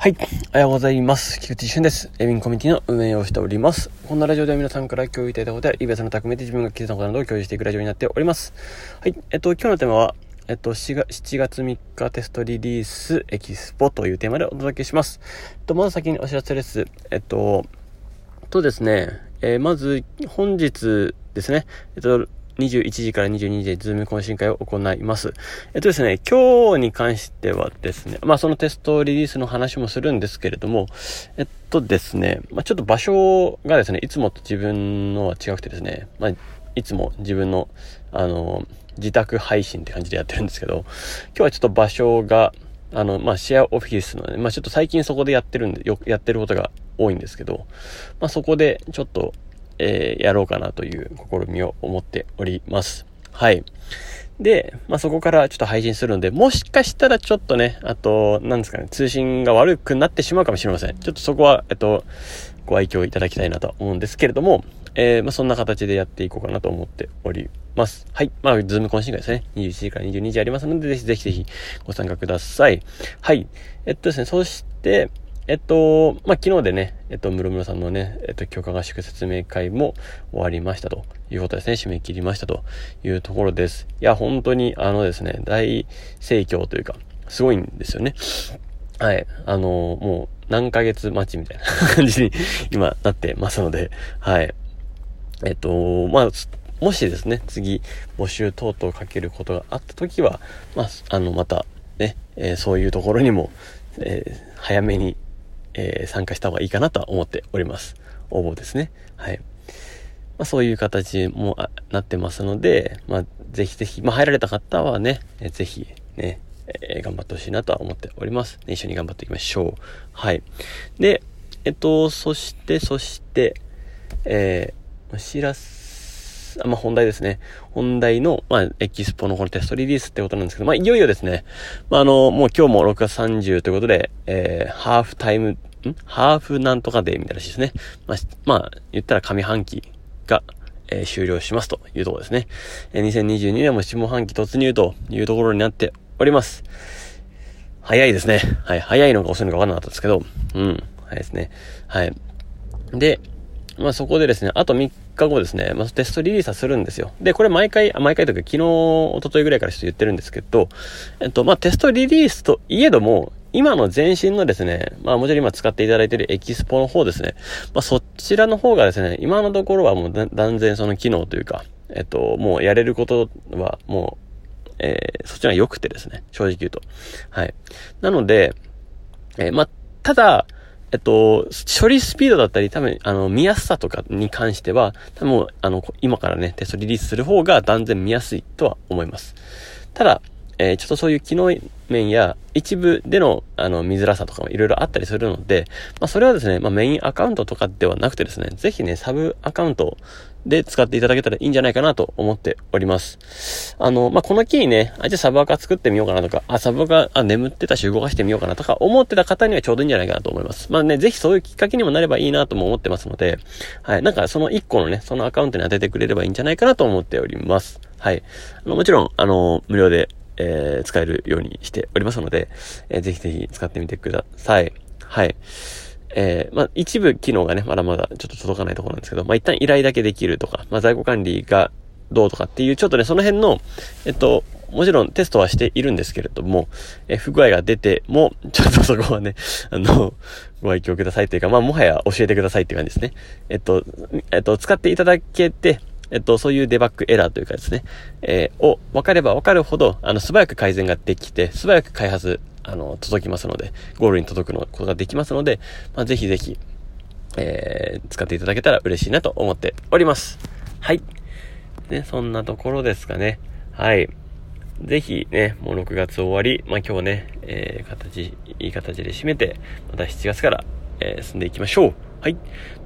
はい。おはようございます。菊池俊です。イベントコミュニティの運営をしております。こんなラジオでは皆さんから共有いただいたことや、イベントの匠で自分が気づいたことなどを共有していくラジオになっております。はい。えっと、今日のテーマは、えっと、7月 ,7 月3日テストリリースエキスポというテーマでお届けします。えっと、まず先にお知らせです。えっと、とですね、えー、まず、本日ですね、えっと、21時から22時でズーム懇親会を行います。えっとですね、今日に関してはですね、まあそのテストリリースの話もするんですけれども、えっとですね、まあちょっと場所がですね、いつもと自分のは違くてですね、まあいつも自分の、あの、自宅配信って感じでやってるんですけど、今日はちょっと場所が、あの、まあ、シェアオフィスのね、まあ、ちょっと最近そこでやってるんで、よ、やってることが多いんですけど、まあ、そこでちょっと、えー、やろうかなという試みを思っております。はい。で、まあ、そこからちょっと配信するので、もしかしたらちょっとね、あと、なんですかね、通信が悪くなってしまうかもしれません。ちょっとそこは、えっと、ご愛嬌いただきたいなと思うんですけれども、えー、まあ、そんな形でやっていこうかなと思っております。はい。まあ、ズーム懇親会ですね。21時から22時ありますので、ぜひぜひぜひご参加ください。はい。えっとですね、そして、えっと、まあ、昨日でね、えっと、ムロムロさんのね、えっと、許可合宿説明会も終わりましたということですね。締め切りましたというところです。いや、本当に、あのですね、大盛況というか、すごいんですよね。はい。あの、もう、何ヶ月待ちみたいな 感じに今なってますので、はい。えっと、まあ、もしですね、次、募集等々かけることがあったときは、まあ、あの、また、ね、えー、そういうところにも、えー、早めにえー、参加した方がいいかなとは思っております。応募ですね。はい。まあ、そういう形もなってますので、まあ、ぜひぜひ、まあ、入られた方はね、えぜひね、えー、頑張ってほしいなとは思っております。ね、一緒に頑張っていきましょう。はい。で、えっと、そして、そして、えー、お知らせ、まあ、本題ですね。本題の、まあ、エキスポのこのテストリリースってことなんですけど、まあ、いよいよですね。まあ、あの、もう今日も6月30ということで、えー、ハーフタイムん？ハーフなんとかデーみたいならしですね。まあ、まあ、言ったら上半期が、えー、終了しますというところですね。えー、2022年も下半期突入というところになっております。早いですね。はい。早いのか遅いのか分かんなかったですけど、うん。早いですね。はい。で、まあそこでですね、あと3日後ですね、まあテストリリースはするんですよ。で、これ毎回、毎回というか昨日、一昨日ぐらいからちょっと言ってるんですけど、えっと、まあテストリリースといえども、今の前身のですね、まあもちろん今使っていただいているエキスポの方ですね、まあそちらの方がですね、今のところはもう断然その機能というか、えっと、もうやれることはもう、えー、そっちが良くてですね、正直言うと。はい。なので、えー、まあ、ただ、えっと、処理スピードだったり、多分、あの、見やすさとかに関しては、多分、あの、今からね、テストリリースする方が断然見やすいとは思います。ただ、えー、ちょっとそういう機能面や一部での、あの、見づらさとかもいろいろあったりするので、まあ、それはですね、まあ、メインアカウントとかではなくてですね、ぜひね、サブアカウントで使っていただけたらいいんじゃないかなと思っております。あの、まあ、この機にね、あ、じゃあサブアカ作ってみようかなとか、あ、サブアカ、あ、眠ってたし動かしてみようかなとか思ってた方にはちょうどいいんじゃないかなと思います。まあね、ぜひそういうきっかけにもなればいいなとも思ってますので、はい、なんかその1個のね、そのアカウントに当ててくれればいいんじゃないかなと思っております。はい。あの、もちろん、あの、無料でえー、使えるようにしておりますので、えー、ぜひぜひ使ってみてください。はい。えー、まあ、一部機能がね、まだまだちょっと届かないところなんですけど、まあ、一旦依頼だけできるとか、まあ、在庫管理がどうとかっていう、ちょっとね、その辺の、えっと、もちろんテストはしているんですけれども、え不具合が出ても、ちょっとそこはね、あの、ご愛嬌くださいというか、まあ、もはや教えてくださいっていう感じですね。えっと、えっと、使っていただけて、えっと、そういうデバッグエラーというかですね、えー、を分かれば分かるほど、あの、素早く改善ができて、素早く開発、あの、届きますので、ゴールに届くのことができますので、まあ、ぜひぜひ、えー、使っていただけたら嬉しいなと思っております。はい。ね、そんなところですかね。はい。ぜひね、もう6月終わり、まあ、今日ね、えー、形、いい形で締めて、また7月から、えー、進んでいきましょう。はい。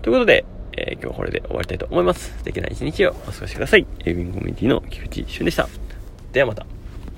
ということで、えー、今日はこれで終わりたいと思います。素敵な一日をお過ごしください。エビンコミュニティの菊池俊でした。ではまた。